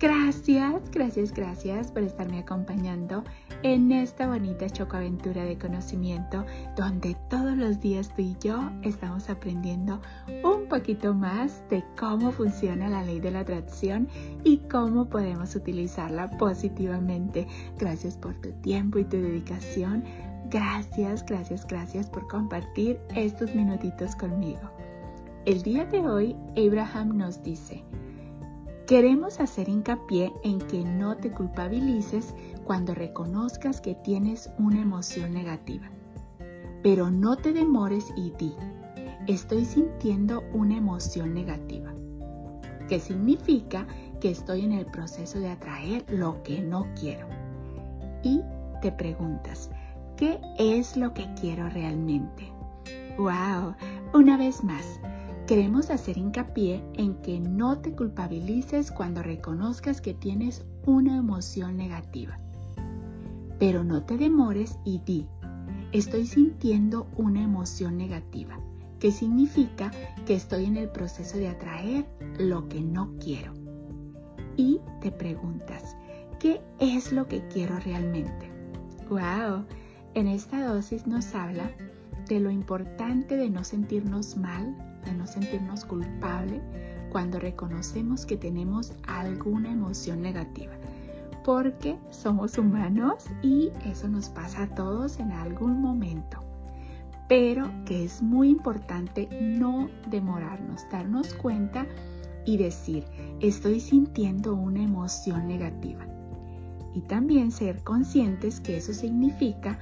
Gracias, gracias, gracias por estarme acompañando en esta bonita chocoaventura de conocimiento donde todos los días tú y yo estamos aprendiendo un poquito más de cómo funciona la ley de la atracción y cómo podemos utilizarla positivamente. Gracias por tu tiempo y tu dedicación. Gracias, gracias, gracias por compartir estos minutitos conmigo. El día de hoy, Abraham nos dice, Queremos hacer hincapié en que no te culpabilices cuando reconozcas que tienes una emoción negativa. Pero no te demores y di, estoy sintiendo una emoción negativa, que significa que estoy en el proceso de atraer lo que no quiero. Y te preguntas, ¿qué es lo que quiero realmente? ¡Wow! Una vez más, Queremos hacer hincapié en que no te culpabilices cuando reconozcas que tienes una emoción negativa. Pero no te demores y di, estoy sintiendo una emoción negativa, que significa que estoy en el proceso de atraer lo que no quiero. Y te preguntas, ¿qué es lo que quiero realmente? ¡Wow! En esta dosis nos habla de lo importante de no sentirnos mal de no sentirnos culpable cuando reconocemos que tenemos alguna emoción negativa. Porque somos humanos y eso nos pasa a todos en algún momento. Pero que es muy importante no demorarnos, darnos cuenta y decir, estoy sintiendo una emoción negativa. Y también ser conscientes que eso significa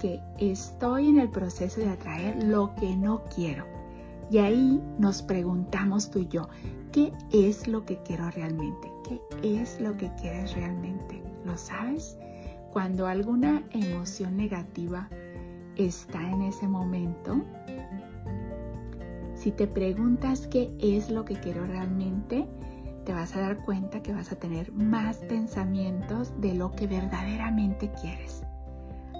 que estoy en el proceso de atraer lo que no quiero y ahí nos preguntamos tú y yo, ¿qué es lo que quiero realmente? ¿Qué es lo que quieres realmente? ¿Lo sabes? Cuando alguna emoción negativa está en ese momento, si te preguntas qué es lo que quiero realmente, te vas a dar cuenta que vas a tener más pensamientos de lo que verdaderamente quieres.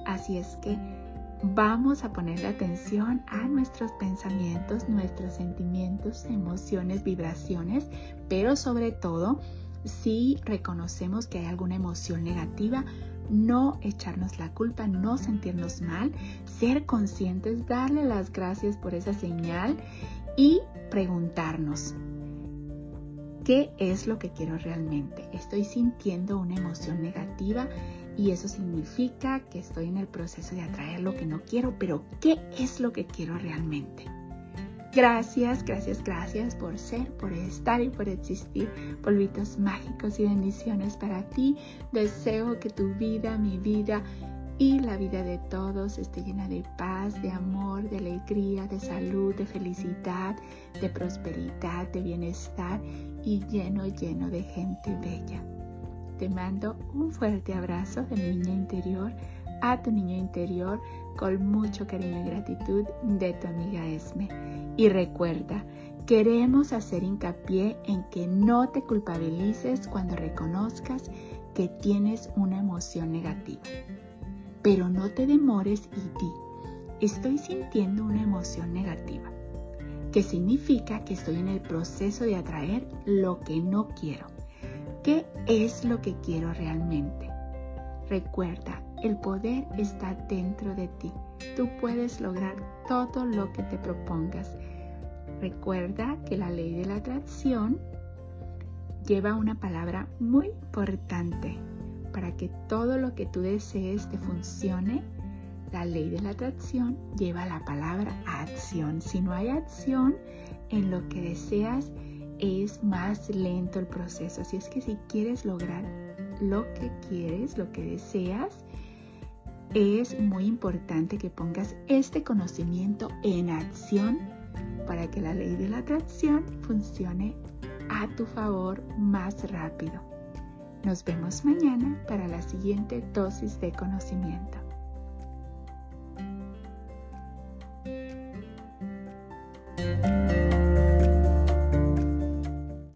Así es que vamos a ponerle atención a nuestros pensamientos, nuestros sentimientos, emociones, vibraciones, pero sobre todo si reconocemos que hay alguna emoción negativa, no echarnos la culpa, no sentirnos mal, ser conscientes, darle las gracias por esa señal y preguntarnos, ¿qué es lo que quiero realmente? ¿Estoy sintiendo una emoción negativa? Y eso significa que estoy en el proceso de atraer lo que no quiero, pero ¿qué es lo que quiero realmente? Gracias, gracias, gracias por ser, por estar y por existir. Polvitos mágicos y bendiciones para ti. Deseo que tu vida, mi vida y la vida de todos esté llena de paz, de amor, de alegría, de salud, de felicidad, de prosperidad, de bienestar y lleno, lleno de gente bella te mando un fuerte abrazo de mi niña interior a tu niño interior con mucho cariño y gratitud de tu amiga Esme. Y recuerda, queremos hacer hincapié en que no te culpabilices cuando reconozcas que tienes una emoción negativa. Pero no te demores y di, estoy sintiendo una emoción negativa, que significa que estoy en el proceso de atraer lo que no quiero. ¿Qué es lo que quiero realmente? Recuerda, el poder está dentro de ti. Tú puedes lograr todo lo que te propongas. Recuerda que la ley de la atracción lleva una palabra muy importante. Para que todo lo que tú desees te funcione, la ley de la atracción lleva la palabra acción. Si no hay acción en lo que deseas, es más lento el proceso. Así es que si quieres lograr lo que quieres, lo que deseas, es muy importante que pongas este conocimiento en acción para que la ley de la atracción funcione a tu favor más rápido. Nos vemos mañana para la siguiente dosis de conocimiento.